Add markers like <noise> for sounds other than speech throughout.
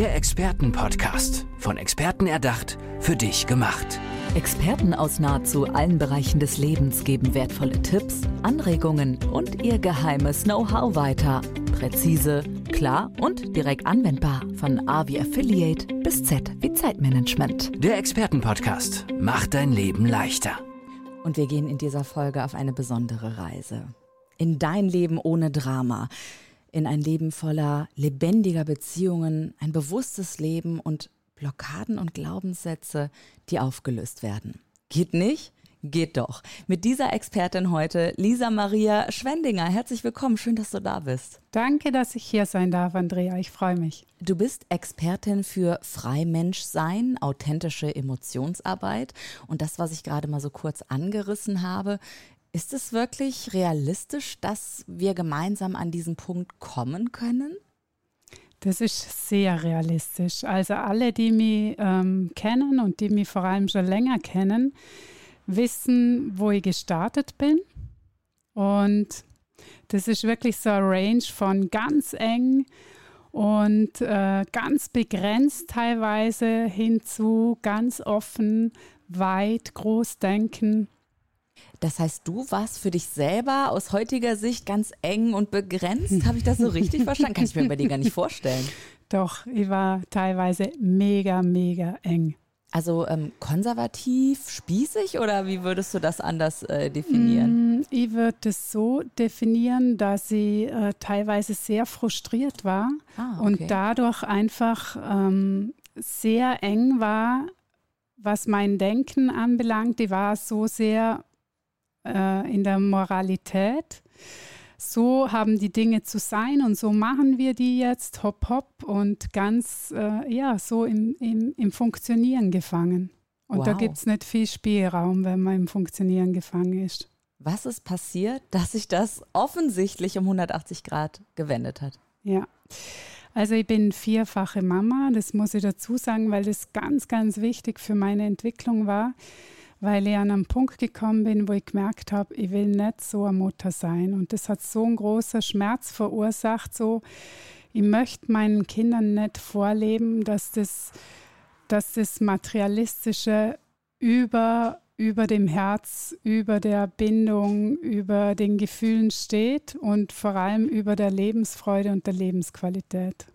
Der Expertenpodcast. Von Experten erdacht, für dich gemacht. Experten aus nahezu allen Bereichen des Lebens geben wertvolle Tipps, Anregungen und ihr geheimes Know-how weiter. Präzise, klar und direkt anwendbar. Von A wie Affiliate bis Z wie Zeitmanagement. Der Expertenpodcast macht dein Leben leichter. Und wir gehen in dieser Folge auf eine besondere Reise. In dein Leben ohne Drama in ein Leben voller lebendiger Beziehungen, ein bewusstes Leben und Blockaden und Glaubenssätze, die aufgelöst werden. Geht nicht? Geht doch. Mit dieser Expertin heute, Lisa Maria Schwendinger. Herzlich willkommen. Schön, dass du da bist. Danke, dass ich hier sein darf, Andrea. Ich freue mich. Du bist Expertin für Freimenschsein, authentische Emotionsarbeit. Und das, was ich gerade mal so kurz angerissen habe, ist es wirklich realistisch, dass wir gemeinsam an diesen Punkt kommen können? Das ist sehr realistisch. Also alle, die mich ähm, kennen und die mich vor allem schon länger kennen, wissen, wo ich gestartet bin. Und das ist wirklich so eine Range von ganz eng und äh, ganz begrenzt teilweise hin zu ganz offen, weit, groß denken. Das heißt, du warst für dich selber aus heutiger Sicht ganz eng und begrenzt. Habe ich das so richtig verstanden? Kann ich mir bei dir gar nicht vorstellen. Doch, ich war teilweise mega, mega eng. Also ähm, konservativ, spießig oder wie würdest du das anders äh, definieren? Mm, ich würde es so definieren, dass sie äh, teilweise sehr frustriert war ah, okay. und dadurch einfach ähm, sehr eng war, was mein Denken anbelangt. Die war so sehr äh, in der Moralität. So haben die Dinge zu sein und so machen wir die jetzt hopp hopp und ganz äh, ja so im, im, im Funktionieren gefangen. Und wow. da gibt es nicht viel Spielraum, wenn man im Funktionieren gefangen ist. Was ist passiert, dass sich das offensichtlich um 180 Grad gewendet hat? Ja. Also ich bin vierfache Mama, das muss ich dazu sagen, weil das ganz, ganz wichtig für meine Entwicklung war weil ich an einen Punkt gekommen bin, wo ich gemerkt habe, ich will nicht so eine Mutter sein. Und das hat so einen großen Schmerz verursacht, so, ich möchte meinen Kindern nicht vorleben, dass das, dass das Materialistische über, über dem Herz, über der Bindung, über den Gefühlen steht und vor allem über der Lebensfreude und der Lebensqualität.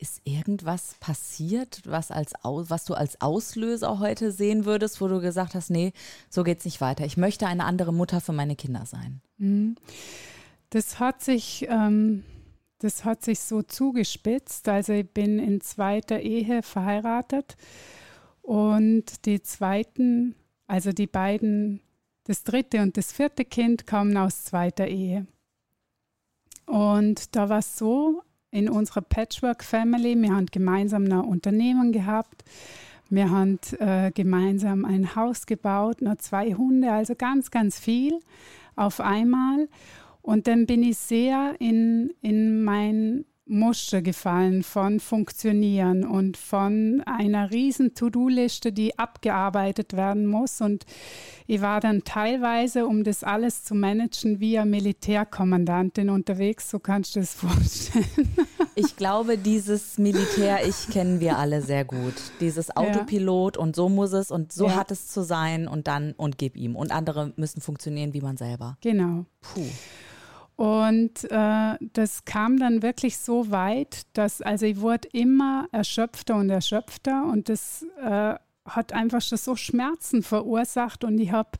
Ist irgendwas passiert, was, als, was du als Auslöser heute sehen würdest, wo du gesagt hast, nee, so geht es nicht weiter. Ich möchte eine andere Mutter für meine Kinder sein. Mhm. Das hat sich, ähm, das hat sich so zugespitzt. Also ich bin in zweiter Ehe verheiratet und die zweiten, also die beiden, das dritte und das vierte Kind kamen aus zweiter Ehe. Und da war es so, in unserer Patchwork-Family. Wir haben gemeinsam ein Unternehmen gehabt. Wir haben äh, gemeinsam ein Haus gebaut, noch zwei Hunde, also ganz, ganz viel auf einmal. Und dann bin ich sehr in, in mein Muster gefallen von Funktionieren und von einer riesen To-Do-Liste, die abgearbeitet werden muss. Und ich war dann teilweise, um das alles zu managen, wie eine Militärkommandantin unterwegs. So kannst du das <laughs> vorstellen. Ich glaube, dieses Militär, ich kennen wir alle sehr gut. Dieses Autopilot ja. und so muss es und so ja. hat es zu sein und dann und gib ihm. Und andere müssen funktionieren wie man selber. Genau. Puh. Und äh, das kam dann wirklich so weit, dass, also ich wurde immer erschöpfter und erschöpfter und das äh, hat einfach schon so Schmerzen verursacht und ich habe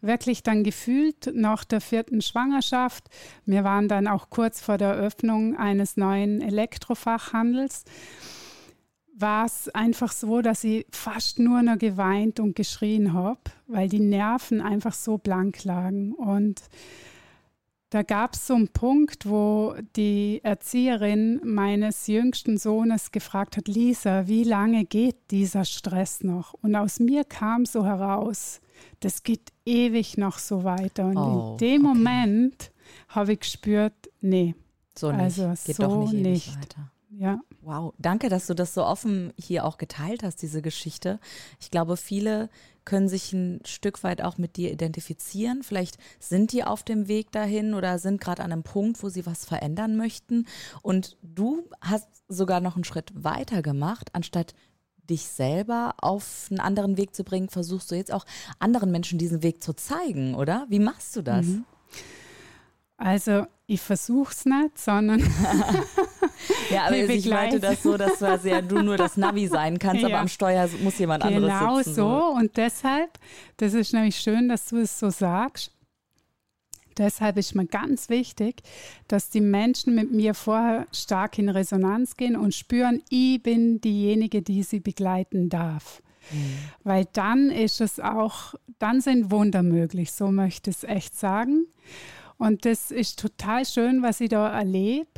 wirklich dann gefühlt nach der vierten Schwangerschaft, wir waren dann auch kurz vor der Eröffnung eines neuen Elektrofachhandels, war es einfach so, dass ich fast nur noch geweint und geschrien habe, weil die Nerven einfach so blank lagen und da gab es so einen Punkt, wo die Erzieherin meines jüngsten Sohnes gefragt hat, Lisa, wie lange geht dieser Stress noch? Und aus mir kam so heraus, das geht ewig noch so weiter. Und oh, in dem okay. Moment habe ich gespürt, nee, so nicht. Also geht so doch nicht, nicht. weiter. Ja. Wow, danke, dass du das so offen hier auch geteilt hast, diese Geschichte. Ich glaube, viele können sich ein Stück weit auch mit dir identifizieren. Vielleicht sind die auf dem Weg dahin oder sind gerade an einem Punkt, wo sie was verändern möchten. Und du hast sogar noch einen Schritt weiter gemacht, anstatt dich selber auf einen anderen Weg zu bringen, versuchst du jetzt auch anderen Menschen diesen Weg zu zeigen, oder? Wie machst du das? Mhm. Also ich versuche es nicht, sondern <laughs> <laughs> Ja, aber ich begleite das so, dass quasi ja du nur das Navi sein kannst, ja. aber am Steuer muss jemand genau anderes sitzen. Genau so und deshalb, das ist nämlich schön, dass du es so sagst, Deshalb ist mir ganz wichtig, dass die Menschen mit mir vorher stark in Resonanz gehen und spüren, ich bin diejenige, die sie begleiten darf. Mhm. Weil dann ist es auch, dann sind Wunder möglich, so möchte ich es echt sagen. Und das ist total schön, was ich da erlebe.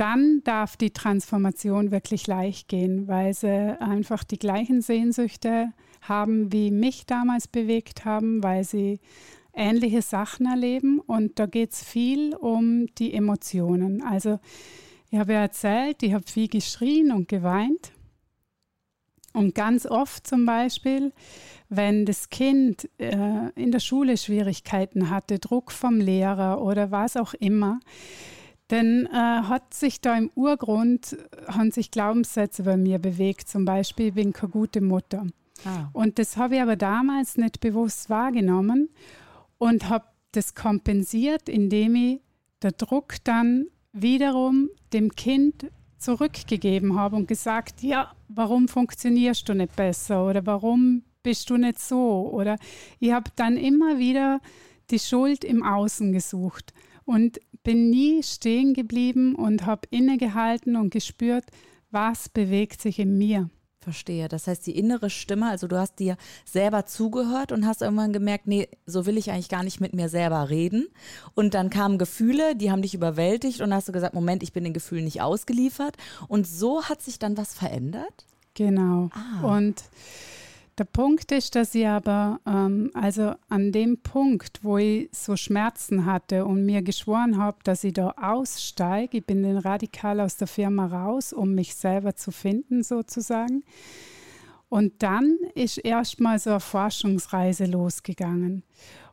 Dann darf die Transformation wirklich leicht gehen, weil sie einfach die gleichen Sehnsüchte haben, wie mich damals bewegt haben, weil sie ähnliche Sachen erleben und da geht es viel um die Emotionen. Also ich habe ja erzählt, ich habe viel geschrien und geweint. Und ganz oft zum Beispiel, wenn das Kind äh, in der Schule Schwierigkeiten hatte, Druck vom Lehrer oder was auch immer, dann äh, hat sich da im Urgrund, haben sich Glaubenssätze bei mir bewegt, zum Beispiel, ich bin keine gute Mutter. Ah. Und das habe ich aber damals nicht bewusst wahrgenommen und habe das kompensiert, indem ich der Druck dann wiederum dem Kind zurückgegeben habe und gesagt, ja, warum funktionierst du nicht besser oder warum bist du nicht so oder ich habe dann immer wieder die Schuld im Außen gesucht und bin nie stehen geblieben und habe innegehalten und gespürt, was bewegt sich in mir. Verstehe. Das heißt, die innere Stimme, also du hast dir selber zugehört und hast irgendwann gemerkt, nee, so will ich eigentlich gar nicht mit mir selber reden. Und dann kamen Gefühle, die haben dich überwältigt und hast du gesagt, Moment, ich bin den Gefühlen nicht ausgeliefert. Und so hat sich dann was verändert? Genau. Ah. Und der Punkt ist, dass ich aber, ähm, also an dem Punkt, wo ich so Schmerzen hatte und mir geschworen habe, dass ich da aussteige, ich bin dann radikal aus der Firma raus, um mich selber zu finden sozusagen. Und dann ist erstmal so eine Forschungsreise losgegangen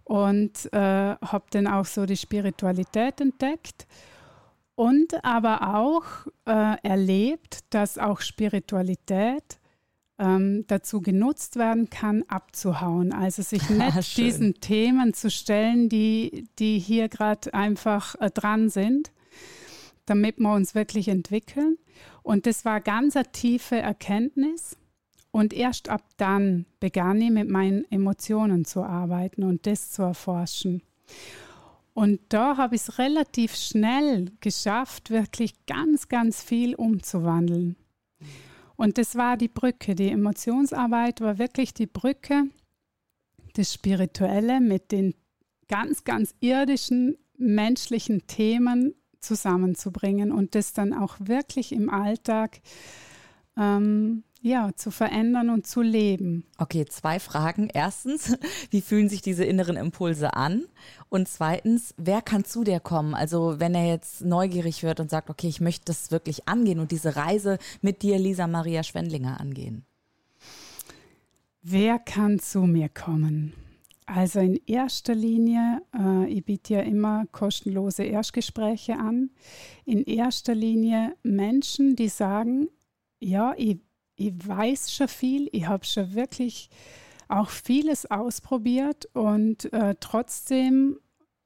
und äh, habe dann auch so die Spiritualität entdeckt und aber auch äh, erlebt, dass auch Spiritualität ähm, dazu genutzt werden kann, abzuhauen. Also sich <laughs> nicht diesen Themen zu stellen, die, die hier gerade einfach äh, dran sind, damit wir uns wirklich entwickeln. Und das war ganz eine tiefe Erkenntnis. Und erst ab dann begann ich mit meinen Emotionen zu arbeiten und das zu erforschen. Und da habe ich es relativ schnell geschafft, wirklich ganz, ganz viel umzuwandeln. Und das war die Brücke. Die Emotionsarbeit war wirklich die Brücke, das Spirituelle mit den ganz, ganz irdischen menschlichen Themen zusammenzubringen und das dann auch wirklich im Alltag ähm, ja, zu verändern und zu leben. Okay, zwei Fragen. Erstens, <laughs> wie fühlen sich diese inneren Impulse an? Und zweitens, wer kann zu dir kommen? Also wenn er jetzt neugierig wird und sagt, okay, ich möchte das wirklich angehen und diese Reise mit dir, Lisa Maria Schwendlinger, angehen. Wer kann zu mir kommen? Also in erster Linie, äh, ich biete ja immer kostenlose Erstgespräche an. In erster Linie Menschen, die sagen, ja, ich ich weiß schon viel, ich habe schon wirklich auch vieles ausprobiert und äh, trotzdem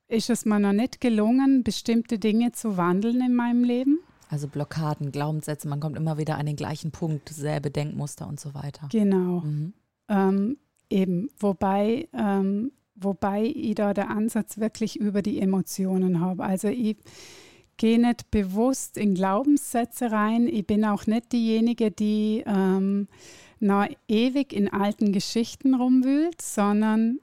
ist es mir noch nicht gelungen, bestimmte Dinge zu wandeln in meinem Leben. Also Blockaden, Glaubenssätze, man kommt immer wieder an den gleichen Punkt, selbe Denkmuster und so weiter. Genau. Mhm. Ähm, eben, wobei, ähm, wobei ich da der Ansatz wirklich über die Emotionen habe. Also ich gehe nicht bewusst in Glaubenssätze rein. Ich bin auch nicht diejenige, die ähm, noch ewig in alten Geschichten rumwühlt, sondern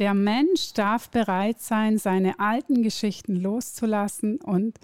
der Mensch darf bereit sein, seine alten Geschichten loszulassen und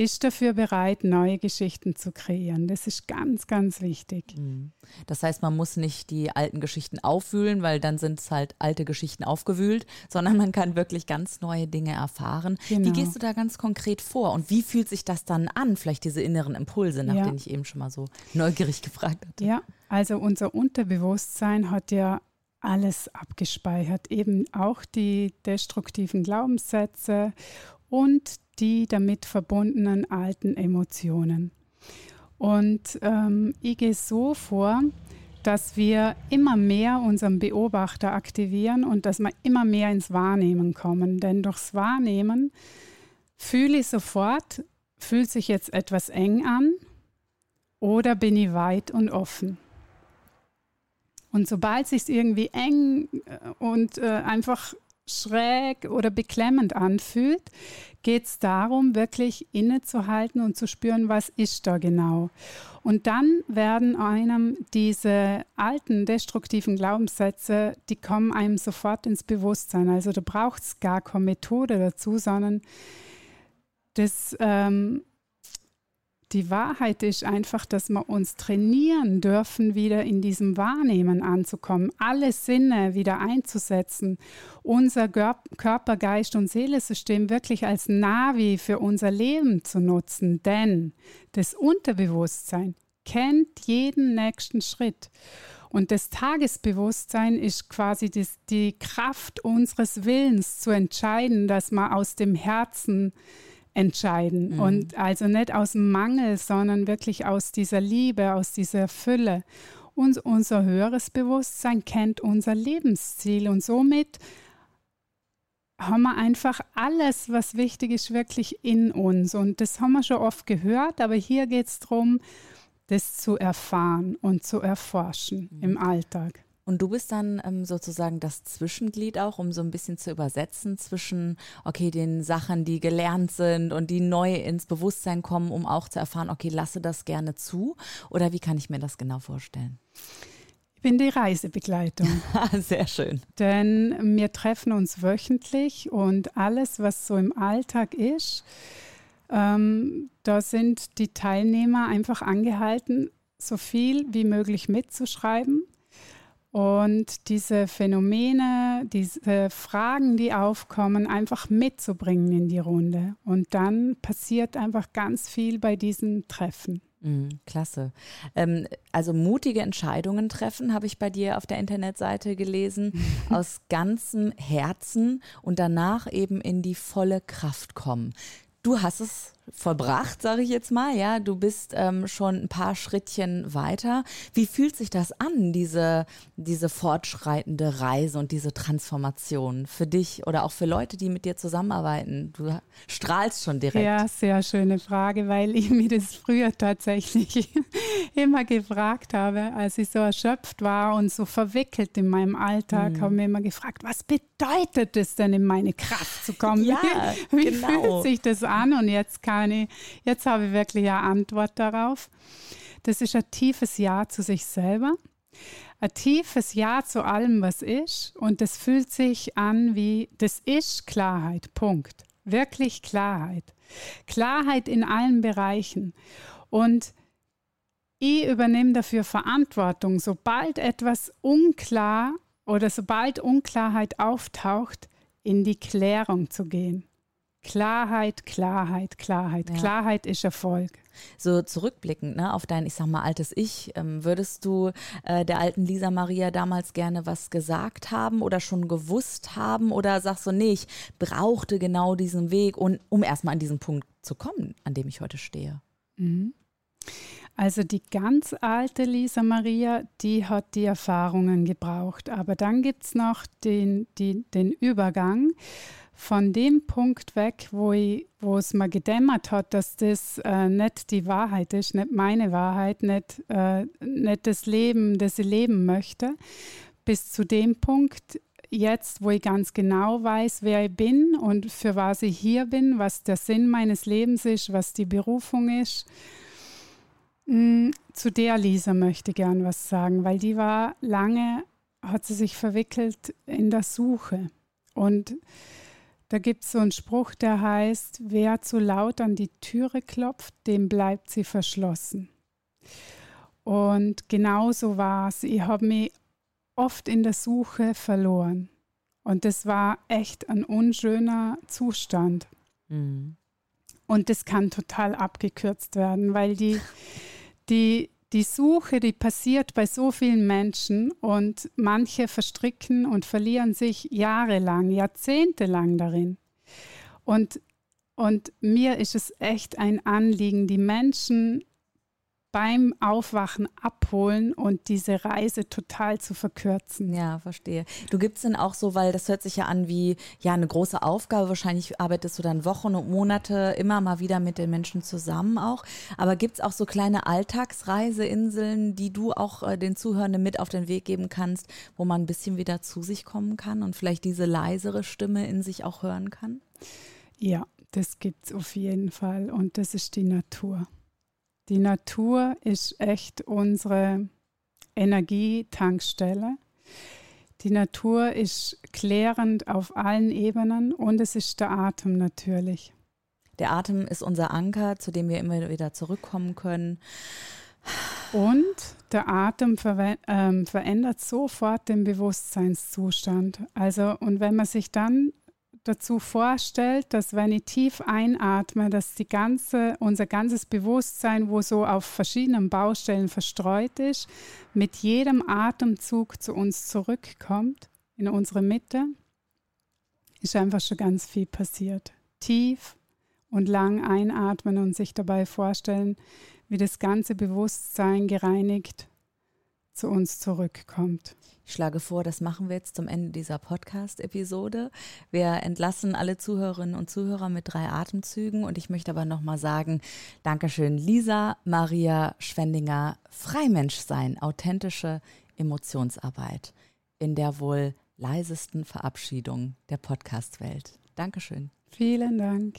ist dafür bereit, neue Geschichten zu kreieren. Das ist ganz, ganz wichtig. Mhm. Das heißt, man muss nicht die alten Geschichten aufwühlen, weil dann sind es halt alte Geschichten aufgewühlt, sondern man kann wirklich ganz neue Dinge erfahren. Genau. Wie gehst du da ganz konkret vor und wie fühlt sich das dann an? Vielleicht diese inneren Impulse, nach ja. denen ich eben schon mal so neugierig <laughs> gefragt hatte. Ja, also unser Unterbewusstsein hat ja alles abgespeichert, eben auch die destruktiven Glaubenssätze und die damit verbundenen alten Emotionen. Und ähm, ich gehe so vor, dass wir immer mehr unseren Beobachter aktivieren und dass wir immer mehr ins Wahrnehmen kommen. Denn durchs Wahrnehmen fühle ich sofort, fühlt sich jetzt etwas eng an oder bin ich weit und offen. Und sobald es sich irgendwie eng äh, und äh, einfach schräg oder beklemmend anfühlt, geht es darum, wirklich innezuhalten und zu spüren, was ist da genau. Und dann werden einem diese alten destruktiven Glaubenssätze, die kommen einem sofort ins Bewusstsein. Also da braucht es gar keine Methode dazu, sondern das ähm, die Wahrheit ist einfach, dass wir uns trainieren dürfen, wieder in diesem Wahrnehmen anzukommen, alle Sinne wieder einzusetzen, unser Körper, Geist und Seelesystem wirklich als Navi für unser Leben zu nutzen. Denn das Unterbewusstsein kennt jeden nächsten Schritt. Und das Tagesbewusstsein ist quasi das, die Kraft unseres Willens zu entscheiden, dass man aus dem Herzen entscheiden. Mhm. Und also nicht aus Mangel, sondern wirklich aus dieser Liebe, aus dieser Fülle. Und unser höheres Bewusstsein kennt unser Lebensziel und somit haben wir einfach alles, was wichtig ist, wirklich in uns. Und das haben wir schon oft gehört, aber hier geht es darum, das zu erfahren und zu erforschen mhm. im Alltag. Und du bist dann ähm, sozusagen das Zwischenglied auch, um so ein bisschen zu übersetzen zwischen, okay, den Sachen, die gelernt sind und die neu ins Bewusstsein kommen, um auch zu erfahren, okay, lasse das gerne zu. Oder wie kann ich mir das genau vorstellen? Ich bin die Reisebegleitung. <laughs> Sehr schön. Denn wir treffen uns wöchentlich und alles, was so im Alltag ist, ähm, da sind die Teilnehmer einfach angehalten, so viel wie möglich mitzuschreiben und diese Phänomene, diese Fragen, die aufkommen, einfach mitzubringen in die Runde. Und dann passiert einfach ganz viel bei diesen Treffen. Mhm, klasse. Ähm, also mutige Entscheidungen treffen, habe ich bei dir auf der Internetseite gelesen, <laughs> aus ganzem Herzen und danach eben in die volle Kraft kommen. Du hast es vollbracht, sage ich jetzt mal, ja. Du bist ähm, schon ein paar Schrittchen weiter. Wie fühlt sich das an, diese, diese fortschreitende Reise und diese Transformation für dich oder auch für Leute, die mit dir zusammenarbeiten? Du strahlst schon direkt. Ja, sehr schöne Frage, weil ich <laughs> mir das früher tatsächlich <laughs> immer gefragt habe, als ich so erschöpft war und so verwickelt in meinem Alltag, mhm. habe mir immer gefragt, was bedeutet es denn, in meine Kraft zu kommen? Ja, <laughs> Wie genau. fühlt sich das an? Und jetzt kann ich, jetzt habe ich wirklich eine Antwort darauf. Das ist ein tiefes Ja zu sich selber, ein tiefes Ja zu allem, was ist. Und das fühlt sich an wie, das ist Klarheit, Punkt. Wirklich Klarheit. Klarheit in allen Bereichen. Und ich übernehme dafür Verantwortung. Sobald etwas unklar oder sobald Unklarheit auftaucht, in die Klärung zu gehen. Klarheit, Klarheit, Klarheit. Ja. Klarheit ist Erfolg. So zurückblickend ne, auf dein, ich sag mal, altes Ich, ähm, würdest du äh, der alten Lisa Maria damals gerne was gesagt haben oder schon gewusst haben? Oder sagst du, nee, ich brauchte genau diesen Weg, und, um erstmal an diesen Punkt zu kommen, an dem ich heute stehe? Mhm. Also die ganz alte Lisa Maria, die hat die Erfahrungen gebraucht. Aber dann gibt es noch den, die, den Übergang von dem Punkt weg, wo, ich, wo es mir gedämmert hat, dass das äh, nicht die Wahrheit ist, nicht meine Wahrheit, nicht, äh, nicht das Leben, das ich leben möchte, bis zu dem Punkt jetzt, wo ich ganz genau weiß, wer ich bin und für was ich hier bin, was der Sinn meines Lebens ist, was die Berufung ist. Mm, zu der Lisa möchte ich gern was sagen, weil die war lange, hat sie sich verwickelt in der Suche. Und Da gibt es so einen Spruch, der heißt, wer zu laut an die Türe klopft, dem bleibt sie verschlossen. Und genau so war es. Ich habe mich oft in der Suche verloren. Und das war echt ein unschöner Zustand. Mhm. Und das kann total abgekürzt werden, weil die, die, die Suche, die passiert bei so vielen Menschen und manche verstricken und verlieren sich jahrelang, jahrzehntelang darin. Und, und mir ist es echt ein Anliegen, die Menschen beim Aufwachen abholen und diese Reise total zu verkürzen. Ja, verstehe. Du gibst dann auch so, weil das hört sich ja an wie ja eine große Aufgabe. Wahrscheinlich arbeitest du dann Wochen und Monate immer mal wieder mit den Menschen zusammen auch. Aber gibt es auch so kleine Alltagsreiseinseln, die du auch äh, den Zuhörenden mit auf den Weg geben kannst, wo man ein bisschen wieder zu sich kommen kann und vielleicht diese leisere Stimme in sich auch hören kann? Ja, das gibt es auf jeden Fall. Und das ist die Natur. Die Natur ist echt unsere Energietankstelle. Die Natur ist klärend auf allen Ebenen und es ist der Atem natürlich. Der Atem ist unser Anker, zu dem wir immer wieder zurückkommen können. Und der Atem ver ähm, verändert sofort den Bewusstseinszustand. Also, und wenn man sich dann dazu vorstellt, dass wenn ich tief einatme, dass die ganze, unser ganzes Bewusstsein, wo so auf verschiedenen Baustellen verstreut ist, mit jedem Atemzug zu uns zurückkommt, in unsere Mitte, ist einfach schon ganz viel passiert. Tief und lang einatmen und sich dabei vorstellen, wie das ganze Bewusstsein gereinigt zu uns zurückkommt. Ich schlage vor, das machen wir jetzt zum Ende dieser Podcast-Episode. Wir entlassen alle Zuhörerinnen und Zuhörer mit drei Atemzügen und ich möchte aber nochmal sagen, Dankeschön, Lisa Maria Schwendinger, Freimensch sein, authentische Emotionsarbeit in der wohl leisesten Verabschiedung der Podcast-Welt. Dankeschön. Vielen Dank.